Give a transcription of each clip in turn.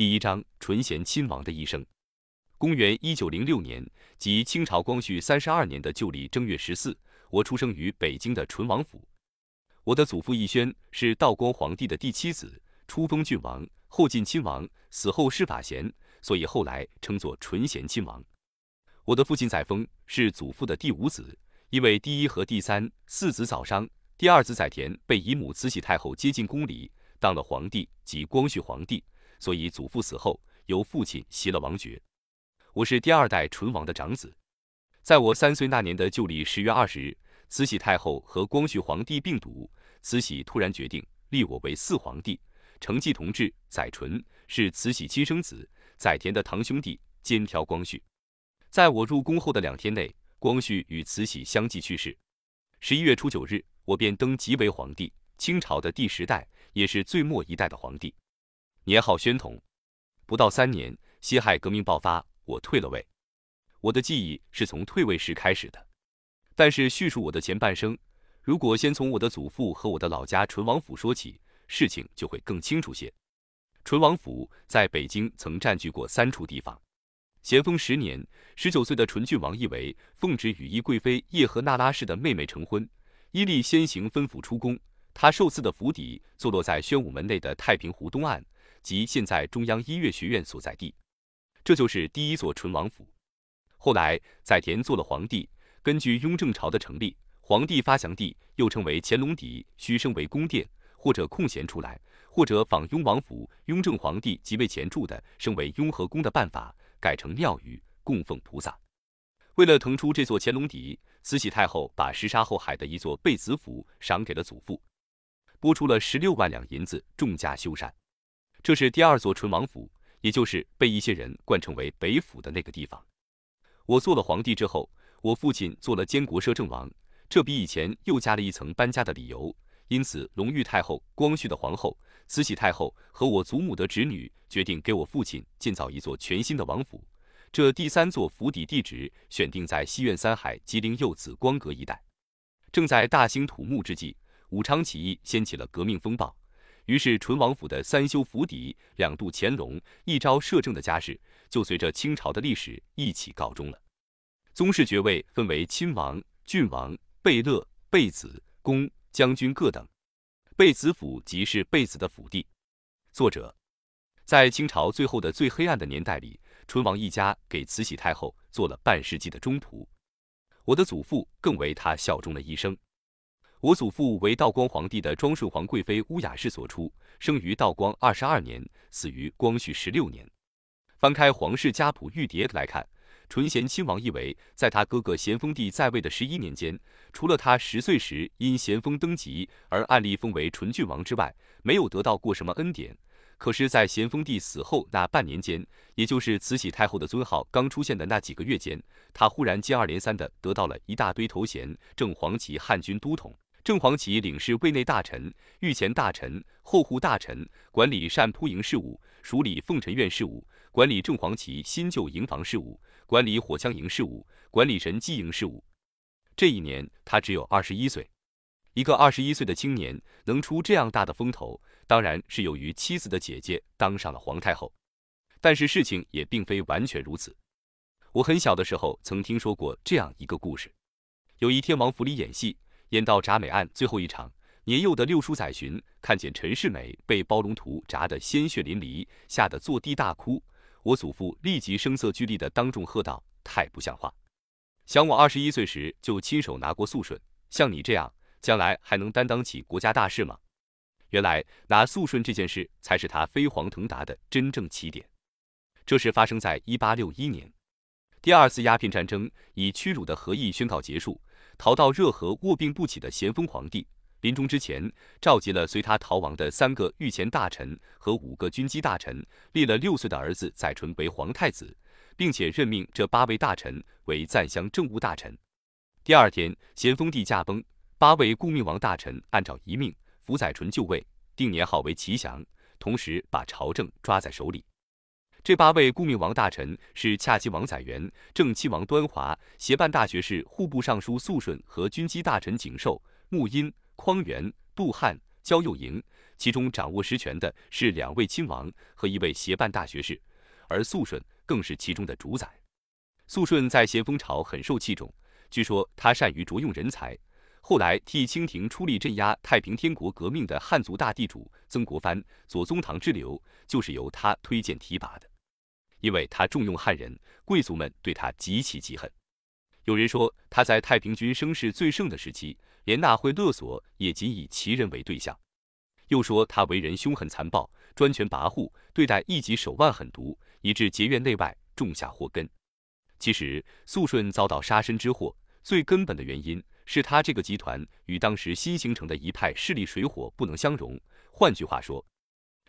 第一章纯贤亲王的一生。公元一九零六年，即清朝光绪三十二年的旧历正月十四，我出生于北京的纯王府。我的祖父奕轩是道光皇帝的第七子，初封郡王，后晋亲王，死后谥法贤，所以后来称作纯贤亲王。我的父亲载沣是祖父的第五子，因为第一和第三四子早伤，第二子载湉被姨母慈禧太后接进宫里，当了皇帝，即光绪皇帝，所以祖父死后由父亲袭了王爵。我是第二代纯王的长子。在我三岁那年的旧历十月二十日，慈禧太后和光绪皇帝病笃，慈禧突然决定立我为四皇帝，承继同治。载淳是慈禧亲生子，载湉的堂兄弟，兼挑光绪。在我入宫后的两天内，光绪与慈禧相继去世。十一月初九日，我便登基为皇帝，清朝的第十代，也是最末一代的皇帝，年号宣统。不到三年，辛亥革命爆发，我退了位。我的记忆是从退位时开始的，但是叙述我的前半生，如果先从我的祖父和我的老家淳王府说起，事情就会更清楚些。淳王府在北京曾占据过三处地方。咸丰十年，十九岁的纯郡王奕为奉旨与一贵妃叶赫那拉氏的妹妹成婚，伊利先行吩咐出宫。他受赐的府邸坐落在宣武门内的太平湖东岸，即现在中央音乐学院所在地。这就是第一座纯王府。后来载湉做了皇帝，根据雍正朝的成立，皇帝发祥地又称为乾隆邸，需升为宫殿，或者空闲出来，或者仿雍王府雍正皇帝即位前住的升为雍和宫的办法。改成庙宇供奉菩萨。为了腾出这座乾隆邸，慈禧太后把石沙后海的一座贝子府赏给了祖父，拨出了十六万两银子，重价修缮。这是第二座纯王府，也就是被一些人冠称为北府的那个地方。我做了皇帝之后，我父亲做了监国摄政王，这比以前又加了一层搬家的理由。因此，隆裕太后、光绪的皇后、慈禧太后和我祖母的侄女决定给我父亲建造一座全新的王府。这第三座府邸地址选定在西苑三海吉林右子光阁一带。正在大兴土木之际，武昌起义掀起了革命风暴，于是淳王府的三修府邸、两度乾隆、一朝摄政的家事，就随着清朝的历史一起告终了。宗室爵位分为亲王、郡王、贝勒、贝子、公。将军各等，贝子府即是贝子的府邸。作者在清朝最后的最黑暗的年代里，淳王一家给慈禧太后做了半世纪的中途。我的祖父更为他效忠了一生。我祖父为道光皇帝的庄顺皇贵妃乌雅氏所出，生于道光二十二年，死于光绪十六年。翻开《皇室家谱玉牒》来看。纯贤亲王奕为在他哥哥咸丰帝在位的十一年间，除了他十岁时因咸丰登基而按例封为纯郡王之外，没有得到过什么恩典。可是，在咸丰帝死后那半年间，也就是慈禧太后的尊号刚出现的那几个月间，他忽然接二连三的得到了一大堆头衔：正黄旗汉军都统、正黄旗领事卫内大臣、御前大臣、后护大臣，管理善扑营事务，署理奉臣院事务，管理正黄旗新旧营房事务。管理火枪营事务，管理神机营事务。这一年他只有二十一岁。一个二十一岁的青年能出这样大的风头，当然是由于妻子的姐姐当上了皇太后。但是事情也并非完全如此。我很小的时候曾听说过这样一个故事：有一天王府里演戏，演到铡美案最后一场，年幼的六叔载洵看见陈世美被包龙图铡得鲜血淋漓，吓得坐地大哭。我祖父立即声色俱厉地当众喝道：“太不像话！想我二十一岁时就亲手拿过肃顺，像你这样，将来还能担当起国家大事吗？”原来拿肃顺这件事才是他飞黄腾达的真正起点。这是发生在一八六一年，第二次鸦片战争以屈辱的和议宣告结束，逃到热河卧病不起的咸丰皇帝。临终之前，召集了随他逃亡的三个御前大臣和五个军机大臣，立了六岁的儿子载淳为皇太子，并且任命这八位大臣为赞襄政务大臣。第二天，咸丰帝驾崩，八位顾命王大臣按照遗命扶载淳就位，定年号为祺祥，同时把朝政抓在手里。这八位顾命王大臣是恰亲王载元、正亲王端华、协办大学士户部尚书肃顺和军机大臣景寿、穆荫。匡源、杜汉、焦佑营、其中掌握实权的是两位亲王和一位协办大学士，而肃顺更是其中的主宰。肃顺在咸丰朝很受器重，据说他善于着用人才。后来替清廷出力镇压太平天国革命的汉族大地主曾国藩、左宗棠之流，就是由他推荐提拔的。因为他重用汉人，贵族们对他极其嫉恨。有人说他在太平军声势最盛的时期，连纳贿勒索也仅以其人为对象。又说他为人凶狠残暴，专权跋扈，对待异己手腕狠毒，以致结怨内外，种下祸根。其实肃顺遭到杀身之祸，最根本的原因。是他这个集团与当时新形成的一派势力水火不能相容，换句话说，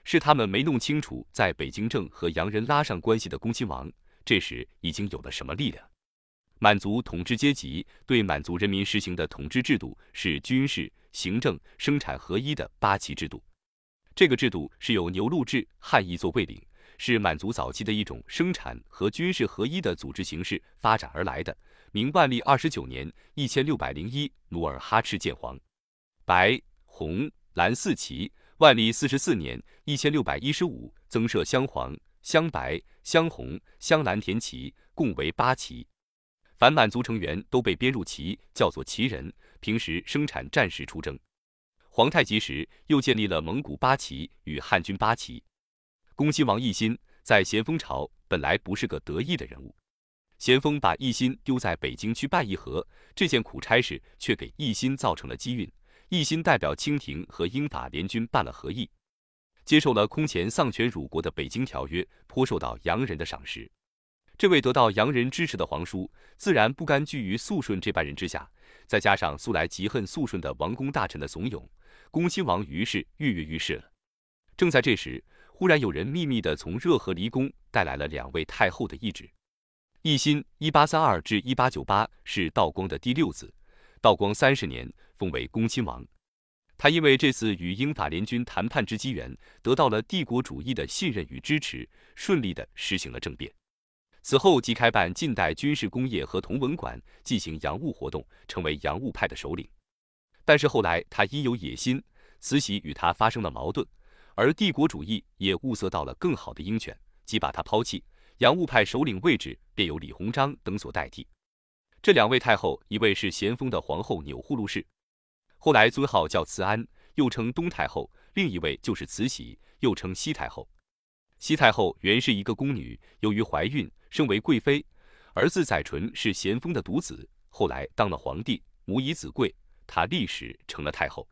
是他们没弄清楚在北京正和洋人拉上关系的恭亲王，这时已经有了什么力量。满族统治阶级对满族人民实行的统治制度是军事、行政、生产合一的八旗制度，这个制度是由牛录制、汉译做卫领，是满族早期的一种生产和军事合一的组织形式发展而来的。明万历二十九年（一千六百零一），努尔哈赤建皇，白、红、蓝四旗。万历四十四年（一千六百一十五），增设镶黄、镶白、镶红、镶蓝田旗，共为八旗。凡满族成员都被编入旗，叫做旗人。平时生产战时出征。皇太极时，又建立了蒙古八旗与汉军八旗。恭亲王奕欣在咸丰朝本来不是个得意的人物。咸丰把奕欣丢在北京去办议和，这件苦差事却给奕欣造成了机运。奕欣代表清廷和英法联军办了和议，接受了空前丧权辱国的北京条约，颇受到洋人的赏识。这位得到洋人支持的皇叔，自然不甘居于肃顺这般人之下，再加上素来极恨肃顺的王公大臣的怂恿，恭亲王于是跃跃欲试了。正在这时，忽然有人秘密地从热河离宫带来了两位太后的懿旨。奕欣（一八三二至一八九八）是道光的第六子，道光三十年封为恭亲王。他因为这次与英法联军谈判之机缘，得到了帝国主义的信任与支持，顺利的实行了政变。此后即开办近代军事工业和同文馆，进行洋务活动，成为洋务派的首领。但是后来他因有野心，慈禧与他发生了矛盾，而帝国主义也物色到了更好的鹰犬，即把他抛弃。洋务派首领位置便由李鸿章等所代替。这两位太后，一位是咸丰的皇后钮祜禄氏，后来尊号叫慈安，又称东太后；另一位就是慈禧，又称西太后。西太后原是一个宫女，由于怀孕升为贵妃，儿子载淳是咸丰的独子，后来当了皇帝，母以子贵，她历史成了太后。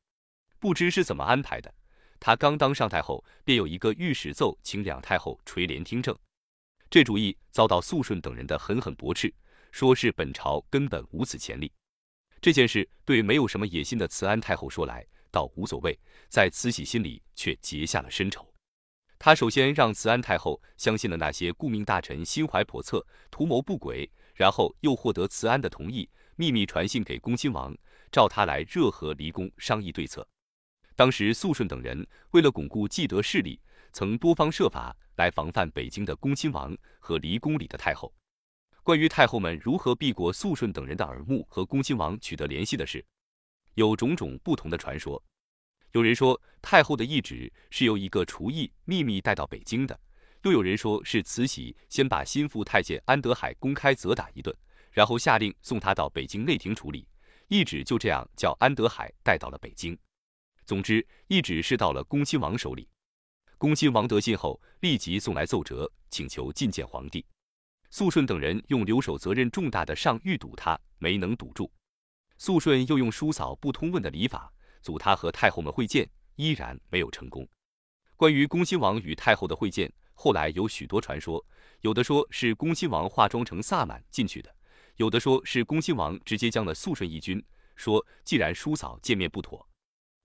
不知是怎么安排的，她刚当上太后，便有一个御史奏请两太后垂帘听政。这主意遭到肃顺等人的狠狠驳斥，说是本朝根本无此潜力。这件事对没有什么野心的慈安太后说来倒无所谓，在慈禧心里却结下了深仇。他首先让慈安太后相信了那些顾命大臣心怀叵测、图谋不轨，然后又获得慈安的同意，秘密传信给恭亲王，召他来热河离宫商议对策。当时肃顺等人为了巩固既得势力，曾多方设法。来防范北京的恭亲王和离宫里的太后。关于太后们如何避过肃顺等人的耳目和恭亲王取得联系的事，有种种不同的传说。有人说太后的懿旨是由一个厨艺秘密带到北京的，又有人说是慈禧先把心腹太监安德海公开责打一顿，然后下令送他到北京内廷处理。懿旨就这样叫安德海带到了北京。总之，懿旨是到了恭亲王手里。恭亲王得信后，立即送来奏折，请求觐见皇帝。肃顺等人用留守责任重大的上谕堵他，没能堵住。肃顺又用叔嫂不通问的礼法，阻他和太后们会见，依然没有成功。关于恭亲王与太后的会见，后来有许多传说，有的说是恭亲王化妆成萨满进去的，有的说是恭亲王直接将了肃顺义军，说既然叔嫂见面不妥，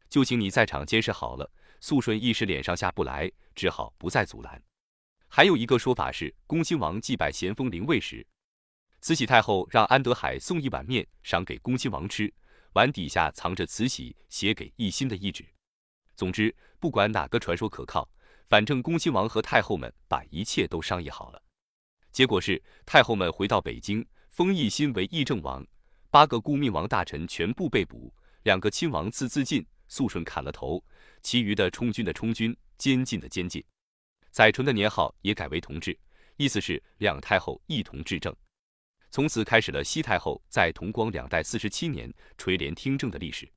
就请你在场监视好了。肃顺一时脸上下不来，只好不再阻拦。还有一个说法是，恭亲王祭拜咸丰灵位时，慈禧太后让安德海送一碗面赏给恭亲王吃，碗底下藏着慈禧写给奕欣的懿旨。总之，不管哪个传说可靠，反正恭亲王和太后们把一切都商议好了。结果是，太后们回到北京，封奕欣为议政王，八个顾命王大臣全部被捕，两个亲王赐自尽，肃顺砍了头。其余的充军的充军，监禁的监禁。载淳的年号也改为同治，意思是两太后一同治政。从此开始了西太后在同光两代四十七年垂帘听政的历史。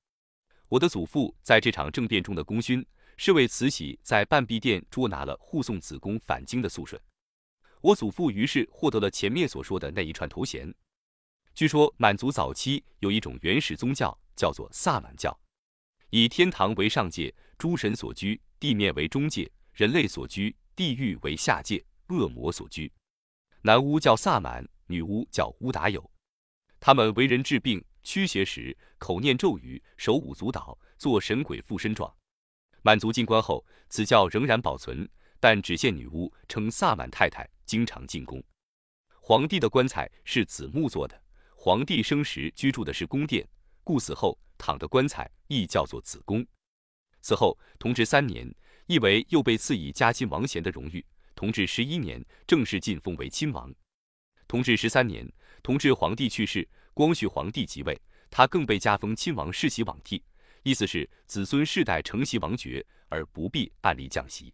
我的祖父在这场政变中的功勋，是为慈禧在半壁殿捉拿了护送子宫返京的肃顺。我祖父于是获得了前面所说的那一串头衔。据说满族早期有一种原始宗教，叫做萨满教，以天堂为上界，诸神所居；地面为中界，人类所居；地狱为下界，恶魔所居。男巫叫萨满。女巫叫乌达友，他们为人治病、驱邪时口念咒语、手舞足蹈、做神鬼附身状。满族进关后，此教仍然保存，但只限女巫，称萨满太太经常进宫。皇帝的棺材是紫木做的，皇帝生时居住的是宫殿，故死后躺的棺材亦叫做紫宫。此后，同治三年，义为又被赐以嘉亲王衔的荣誉。同治十一年，正式晋封为亲王。同治十三年，同治皇帝去世，光绪皇帝即位，他更被加封亲王世袭罔替，意思是子孙世代承袭王爵，而不必按例降袭。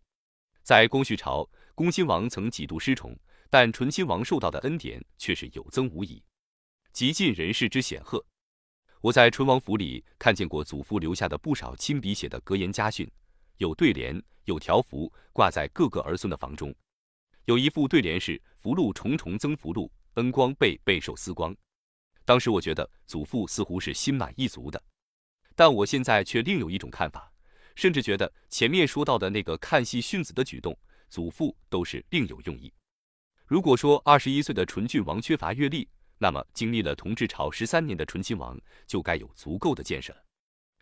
在光绪朝，恭亲王曾几度失宠，但醇亲王受到的恩典却是有增无已，极尽人世之显赫。我在淳王府里看见过祖父留下的不少亲笔写的格言家训，有对联，有条幅，挂在各个儿孙的房中。有一副对联是“福禄重重增福禄，恩光倍倍受思光”。当时我觉得祖父似乎是心满意足的，但我现在却另有一种看法，甚至觉得前面说到的那个看戏训子的举动，祖父都是另有用意。如果说二十一岁的纯郡王缺乏阅历，那么经历了同治朝十三年的醇亲王就该有足够的见识了。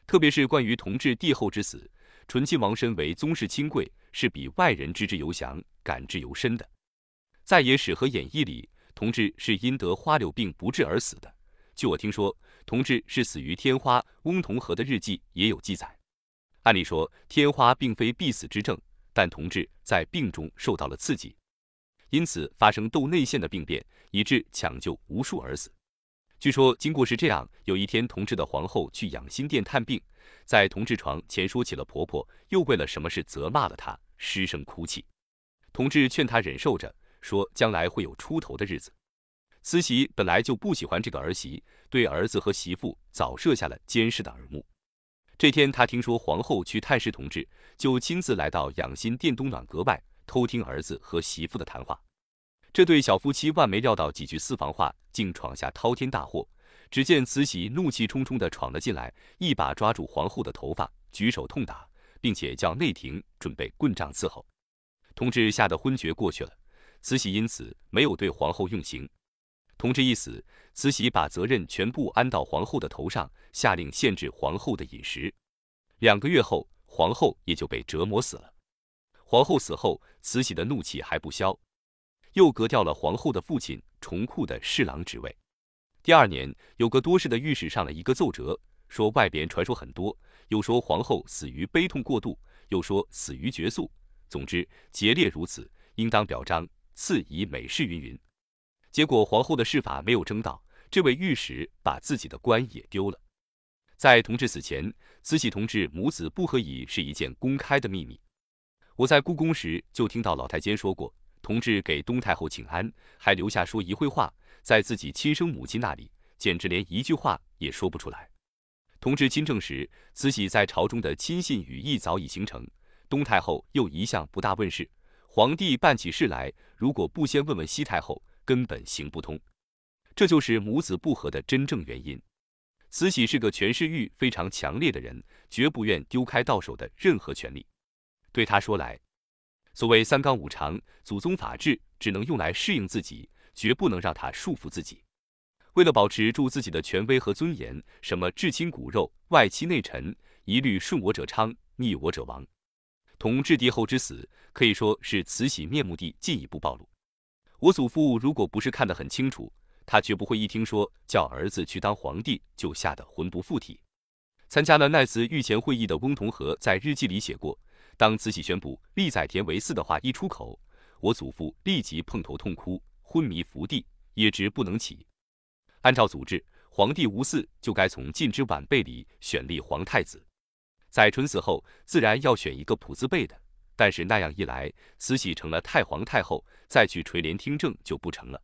特别是关于同治帝后之死，醇亲王身为宗室亲贵。是比外人知之尤详、感之尤深的。在野史和演义里，同治是因得花柳病不治而死的。据我听说，同治是死于天花。翁同龢的日记也有记载。按理说，天花并非必死之症，但同治在病中受到了刺激，因此发生窦内腺的病变，以致抢救无数而死。据说经过是这样：有一天，同治的皇后去养心殿探病。在同治床前说起了婆婆，又为了什么事责骂了她，失声哭泣。同治劝她忍受着，说将来会有出头的日子。慈禧本来就不喜欢这个儿媳，对儿子和媳妇早设下了监视的耳目。这天，她听说皇后去探视同治，就亲自来到养心殿东暖阁外，偷听儿子和媳妇的谈话。这对小夫妻万没料到几句私房话，竟闯下滔天大祸。只见慈禧怒气冲冲地闯了进来，一把抓住皇后的头发，举手痛打，并且叫内廷准备棍杖伺候。同治吓得昏厥过去了，慈禧因此没有对皇后用刑。同治一死，慈禧把责任全部安到皇后的头上，下令限制皇后的饮食。两个月后，皇后也就被折磨死了。皇后死后，慈禧的怒气还不消，又革掉了皇后的父亲重库的侍郎职位。第二年，有个多事的御史上了一个奏折，说外边传说很多，又说皇后死于悲痛过度，又说死于绝宿。总之，节烈如此，应当表彰赐以美事云云。结果皇后的事法没有征到，这位御史把自己的官也丢了。在同治死前，慈禧同治母子不和已是一件公开的秘密。我在故宫时就听到老太监说过，同治给东太后请安，还留下说一会话。在自己亲生母亲那里，简直连一句话也说不出来。同治亲政时，慈禧在朝中的亲信羽翼早已形成。东太后又一向不大问事，皇帝办起事来，如果不先问问西太后，根本行不通。这就是母子不和的真正原因。慈禧是个权势欲非常强烈的人，绝不愿丢开到手的任何权利。对他说来，所谓三纲五常、祖宗法制，只能用来适应自己。绝不能让他束缚自己。为了保持住自己的权威和尊严，什么至亲骨肉、外戚内臣，一律顺我者昌，逆我者亡。同治帝后之死，可以说是慈禧面目地进一步暴露。我祖父如果不是看得很清楚，他绝不会一听说叫儿子去当皇帝就吓得魂不附体。参加了那次御前会议的翁同龢在日记里写过：当慈禧宣布立载田为嗣的话一出口，我祖父立即碰头痛哭。昏迷伏地，也直不能起。按照祖制，皇帝无嗣就该从近之晚辈里选立皇太子。载淳死后，自然要选一个普字辈的，但是那样一来，慈禧成了太皇太后，再去垂帘听政就不成了。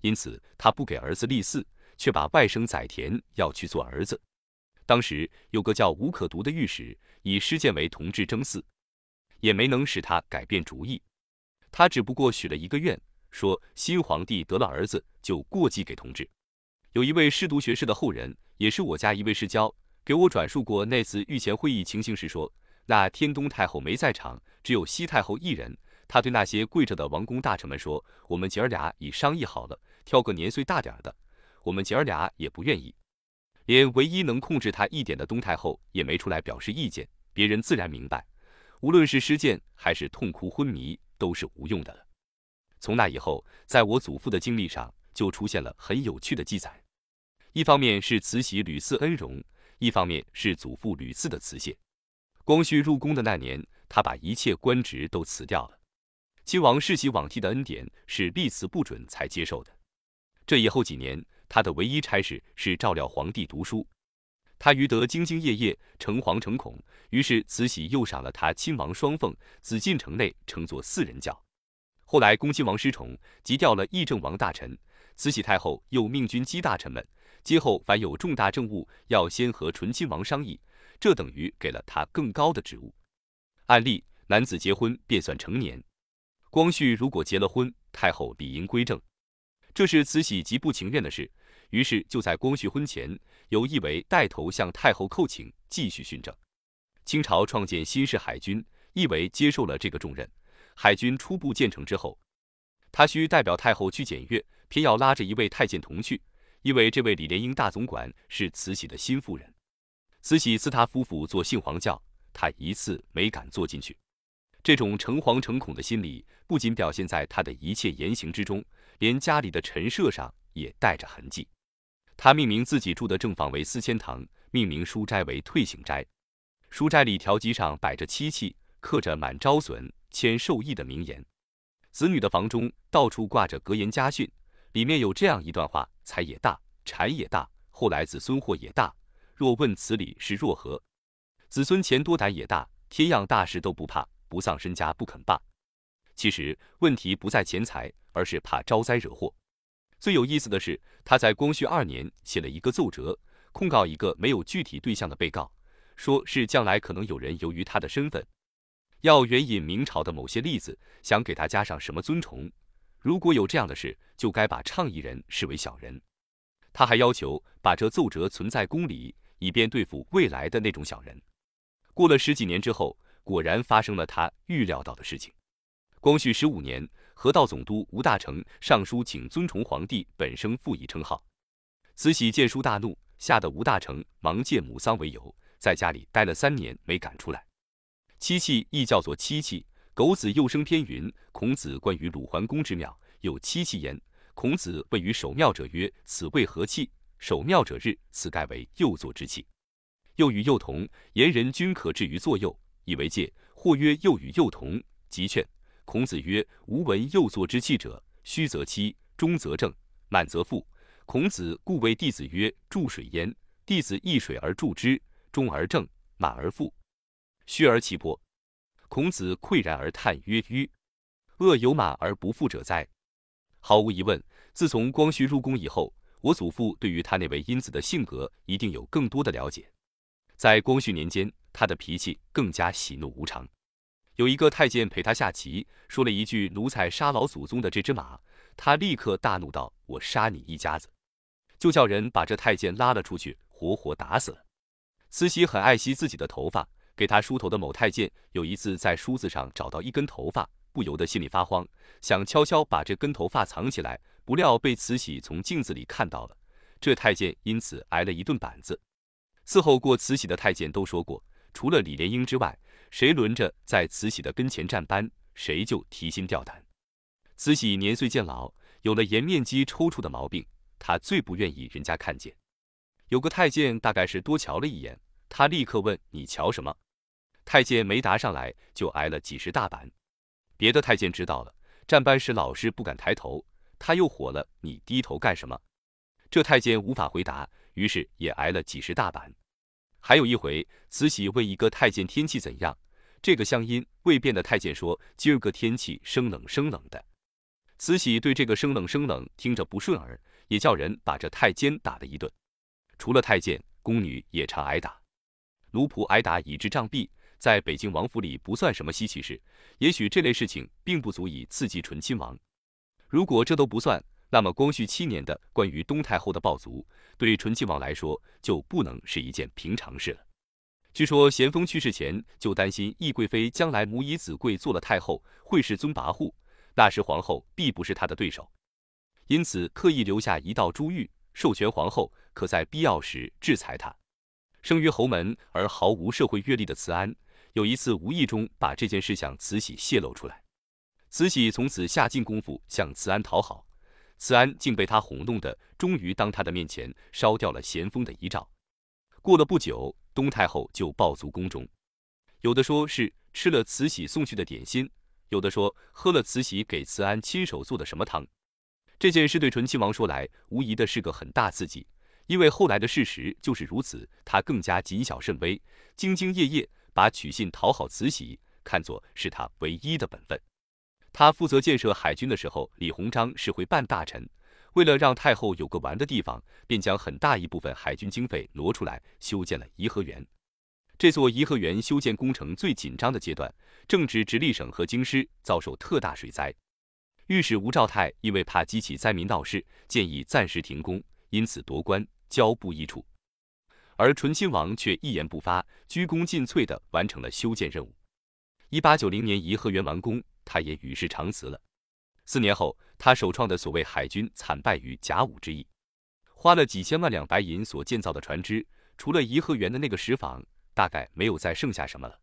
因此，他不给儿子立嗣，却把外甥载湉要去做儿子。当时有个叫吴可独的御史，以施建为同治征嗣，也没能使他改变主意。他只不过许了一个愿，说新皇帝得了儿子，就过继给同治。有一位侍读学士的后人，也是我家一位世交。给我转述过那次御前会议情形时说，那天东太后没在场，只有西太后一人。他对那些跪着的王公大臣们说：“我们姐儿俩已商议好了，挑个年岁大点的。我们姐儿俩也不愿意，连唯一能控制他一点的东太后也没出来表示意见。别人自然明白，无论是施剑还是痛哭昏迷，都是无用的了。从那以后，在我祖父的经历上就出现了很有趣的记载。一方面是慈禧屡次恩荣。一方面是祖父屡次的辞谢，光绪入宫的那年，他把一切官职都辞掉了。亲王世袭罔替的恩典是立辞不准才接受的。这以后几年，他的唯一差事是照料皇帝读书。他余得兢兢业业，诚惶诚恐，于是慈禧又赏了他亲王双凤，紫禁城内称作四人教。后来恭亲王失宠，急调了议政王大臣，慈禧太后又命军机大臣们。今后凡有重大政务，要先和醇亲王商议，这等于给了他更高的职务。案例：男子结婚便算成年。光绪如果结了婚，太后理应归正，这是慈禧极不情愿的事。于是就在光绪婚前，由义为带头向太后叩请，继续训政。清朝创建新式海军，义为接受了这个重任。海军初步建成之后，他需代表太后去检阅，偏要拉着一位太监同去。因为这位李莲英大总管是慈禧的新夫人，慈禧赐他夫妇做杏黄轿，他一次没敢坐进去。这种诚惶诚恐的心理，不仅表现在他的一切言行之中，连家里的陈设上也带着痕迹。他命名自己住的正房为思迁堂，命名书斋为退省斋。书斋里条基上摆着漆器，刻着“满招损，谦受益”的名言。子女的房中到处挂着格言家训。里面有这样一段话：财也大，产也大，后来子孙祸也大。若问此理是若何？子孙钱多胆也大，天样大事都不怕，不丧身家不肯罢。其实问题不在钱财，而是怕招灾惹祸。最有意思的是，他在光绪二年写了一个奏折，控告一个没有具体对象的被告，说是将来可能有人由于他的身份，要援引明朝的某些例子，想给他加上什么尊崇。如果有这样的事，就该把倡议人视为小人。他还要求把这奏折存在宫里，以便对付未来的那种小人。过了十几年之后，果然发生了他预料到的事情。光绪十五年，河道总督吴大成上书请尊崇皇帝本生复以称号。慈禧见书大怒，吓得吴大成忙借母丧为由，在家里待了三年没赶出来。七气亦叫做七气。狗子又生篇云：孔子关于鲁桓公之庙，有七气言。孔子问于守庙者曰：“此为何气？”守庙者日，此盖为右坐之气。又与幼同，言人均可置于左右，以为戒。或曰：“又与幼同，即劝。”孔子曰：“吾闻右坐之气者，虚则欺，中则正，满则负。孔子故谓弟子曰：‘注水焉。’弟子易水而注之，中而正，满而负，虚而其破。”孔子喟然而叹曰：“吁，恶有马而不富者哉！”毫无疑问，自从光绪入宫以后，我祖父对于他那位因子的性格一定有更多的了解。在光绪年间，他的脾气更加喜怒无常。有一个太监陪他下棋，说了一句“奴才杀老祖宗的这只马”，他立刻大怒道：“我杀你一家子！”就叫人把这太监拉了出去，活活打死了。慈禧很爱惜自己的头发。给他梳头的某太监有一次在梳子上找到一根头发，不由得心里发慌，想悄悄把这根头发藏起来，不料被慈禧从镜子里看到了。这太监因此挨了一顿板子。伺候过慈禧的太监都说过，除了李莲英之外，谁轮着在慈禧的跟前站班，谁就提心吊胆。慈禧年岁渐老，有了颜面肌抽搐的毛病，她最不愿意人家看见。有个太监大概是多瞧了一眼，他立刻问：“你瞧什么？”太监没答上来，就挨了几十大板。别的太监知道了，站班时老是不敢抬头。他又火了：“你低头干什么？”这太监无法回答，于是也挨了几十大板。还有一回，慈禧问一个太监天气怎样，这个乡音未变的太监说今儿个天气生冷生冷的。慈禧对这个生冷生冷听着不顺耳，也叫人把这太监打了一顿。除了太监，宫女也常挨打，奴仆挨打以致杖毙，在北京王府里不算什么稀奇事。也许这类事情并不足以刺激醇亲王。如果这都不算，那么光绪七年的关于东太后的暴卒，对醇亲王来说就不能是一件平常事了。据说咸丰去世前就担心懿贵妃将来母以子贵做了太后，会是尊跋扈，那时皇后必不是她的对手，因此刻意留下一道珠玉，授权皇后可在必要时制裁她。生于侯门而毫无社会阅历的慈安。有一次无意中把这件事向慈禧泄露出来，慈禧从此下尽功夫向慈安讨好，慈安竟被他哄弄的，终于当他的面前烧掉了咸丰的遗诏。过了不久，东太后就暴卒宫中，有的说是吃了慈禧送去的点心，有的说喝了慈禧给慈安亲手做的什么汤。这件事对醇亲王说来，无疑的是个很大刺激，因为后来的事实就是如此，他更加谨小慎微，兢兢业业。把取信讨好慈禧看作是他唯一的本分。他负责建设海军的时候，李鸿章是会办大臣。为了让太后有个玩的地方，便将很大一部分海军经费挪出来修建了颐和园。这座颐和园修建工程最紧张的阶段，正值直隶省和京师遭受特大水灾。御史吴兆泰因为怕激起灾民闹事，建议暂时停工，因此夺官交部一处。而醇亲王却一言不发，鞠躬尽瘁地完成了修建任务。一八九零年颐和园完工，他也与世长辞了。四年后，他首创的所谓海军惨败于甲午之役，花了几千万两白银所建造的船只，除了颐和园的那个石舫，大概没有再剩下什么了。